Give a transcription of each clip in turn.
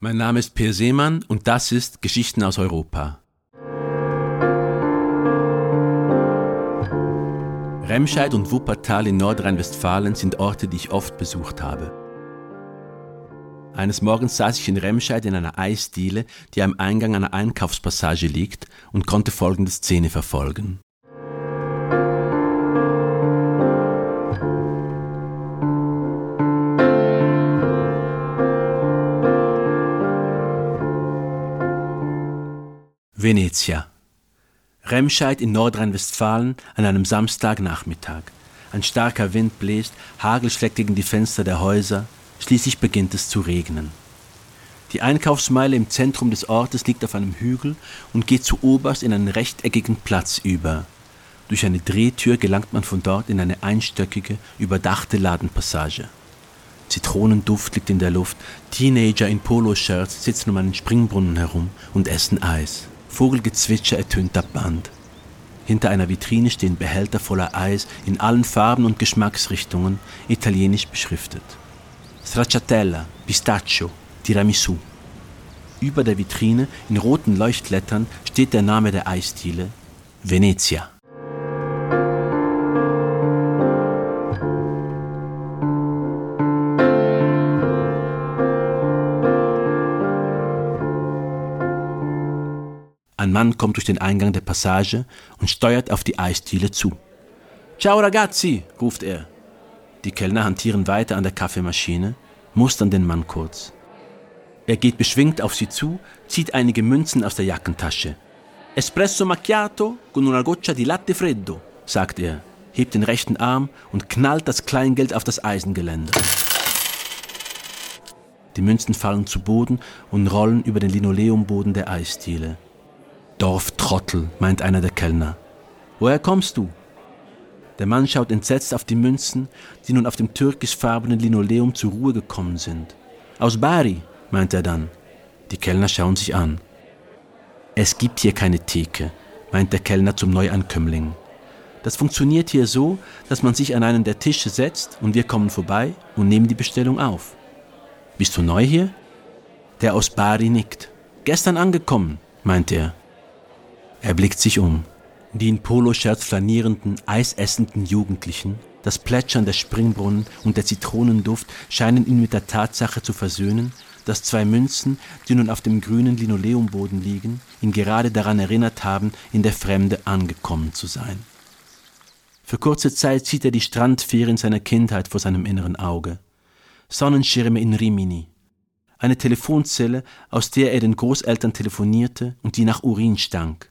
Mein Name ist Per Seemann und das ist Geschichten aus Europa. Remscheid und Wuppertal in Nordrhein-Westfalen sind Orte, die ich oft besucht habe. Eines Morgens saß ich in Remscheid in einer Eisdiele, die am Eingang einer Einkaufspassage liegt, und konnte folgende Szene verfolgen. Venezia. Remscheid in Nordrhein-Westfalen an einem Samstagnachmittag. Ein starker Wind bläst, Hagel schlägt gegen die Fenster der Häuser, schließlich beginnt es zu regnen. Die Einkaufsmeile im Zentrum des Ortes liegt auf einem Hügel und geht zu oberst in einen rechteckigen Platz über. Durch eine Drehtür gelangt man von dort in eine einstöckige, überdachte Ladenpassage. Zitronenduft liegt in der Luft, Teenager in Poloshirts sitzen um einen Springbrunnen herum und essen Eis. Vogelgezwitscher ertönt ab Band. Hinter einer Vitrine stehen Behälter voller Eis in allen Farben und Geschmacksrichtungen, italienisch beschriftet. Stracciatella, Pistaccio, Tiramisu. Über der Vitrine in roten Leuchtlettern steht der Name der Eisdiele Venezia. Ein Mann kommt durch den Eingang der Passage und steuert auf die Eisdiele zu. Ciao ragazzi, ruft er. Die Kellner hantieren weiter an der Kaffeemaschine, mustern den Mann kurz. Er geht beschwingt auf sie zu, zieht einige Münzen aus der Jackentasche. Espresso macchiato con una goccia di latte freddo, sagt er, hebt den rechten Arm und knallt das Kleingeld auf das Eisengeländer. Die Münzen fallen zu Boden und rollen über den Linoleumboden der Eisdiele. Dorftrottel, meint einer der Kellner. Woher kommst du? Der Mann schaut entsetzt auf die Münzen, die nun auf dem türkischfarbenen Linoleum zur Ruhe gekommen sind. Aus Bari, meint er dann. Die Kellner schauen sich an. Es gibt hier keine Theke, meint der Kellner zum Neuankömmling. Das funktioniert hier so, dass man sich an einen der Tische setzt und wir kommen vorbei und nehmen die Bestellung auf. Bist du neu hier? Der aus Bari nickt. Gestern angekommen, meint er. Er blickt sich um. Die in Poloshirts flanierenden, eisessenden Jugendlichen, das Plätschern der Springbrunnen und der Zitronenduft scheinen ihn mit der Tatsache zu versöhnen, dass zwei Münzen, die nun auf dem grünen Linoleumboden liegen, ihn gerade daran erinnert haben, in der Fremde angekommen zu sein. Für kurze Zeit sieht er die Strandferien seiner Kindheit vor seinem inneren Auge. Sonnenschirme in Rimini. Eine Telefonzelle, aus der er den Großeltern telefonierte und die nach Urin stank.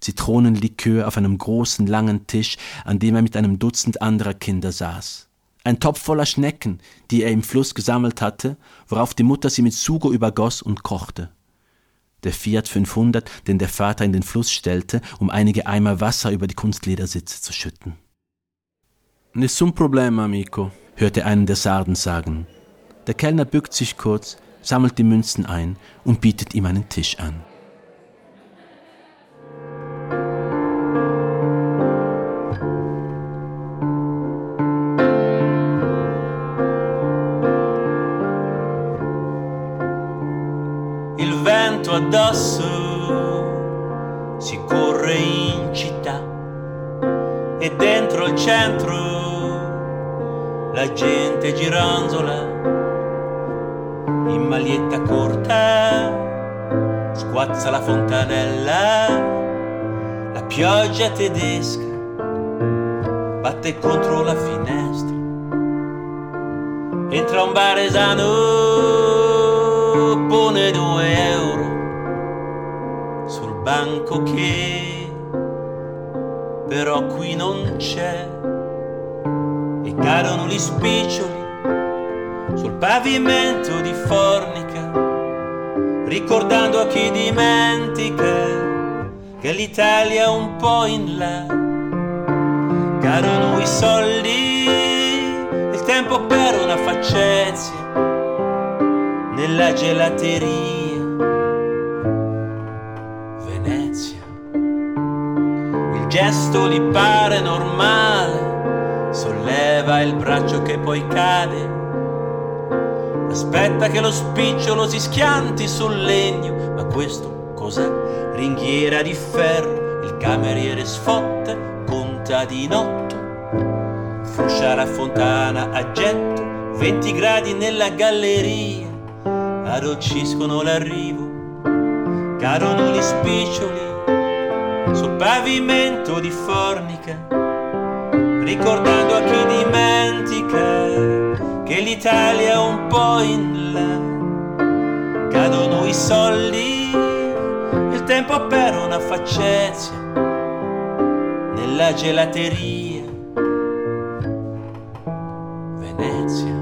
Zitronenlikör auf einem großen, langen Tisch, an dem er mit einem Dutzend anderer Kinder saß. Ein Topf voller Schnecken, die er im Fluss gesammelt hatte, worauf die Mutter sie mit Sugo übergoss und kochte. Der Fiat 500, den der Vater in den Fluss stellte, um einige Eimer Wasser über die Kunstledersitze zu schütten. Nessun problema, amico, hörte einen der Sarden sagen. Der Kellner bückt sich kurz, sammelt die Münzen ein und bietet ihm einen Tisch an. Addosso, si corre in città e dentro il centro la gente gironzola in maglietta corta, squazza la fontanella, la pioggia tedesca batte contro la finestra, entra un baresano banco che però qui non c'è. E cadono gli spiccioli sul pavimento di fornica ricordando a chi dimentica che l'Italia è un po' in là. Cadono i soldi il tempo per una faccezia nella gelateria gesto gli pare normale, solleva il braccio che poi cade. Aspetta che lo spicciolo si schianti sul legno, ma questo cos'è? Ringhiera di ferro, il cameriere sfotte, conta di notto. Fruscia la fontana a getto, 20 gradi nella galleria, addolciscono l'arrivo, cadono gli spiccioli sul pavimento di formica, ricordando a chi dimentica che l'Italia è un po' in là. Cadono i soldi, il tempo per una faccezia nella gelateria. Venezia.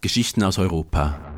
Geschichten aus Europa.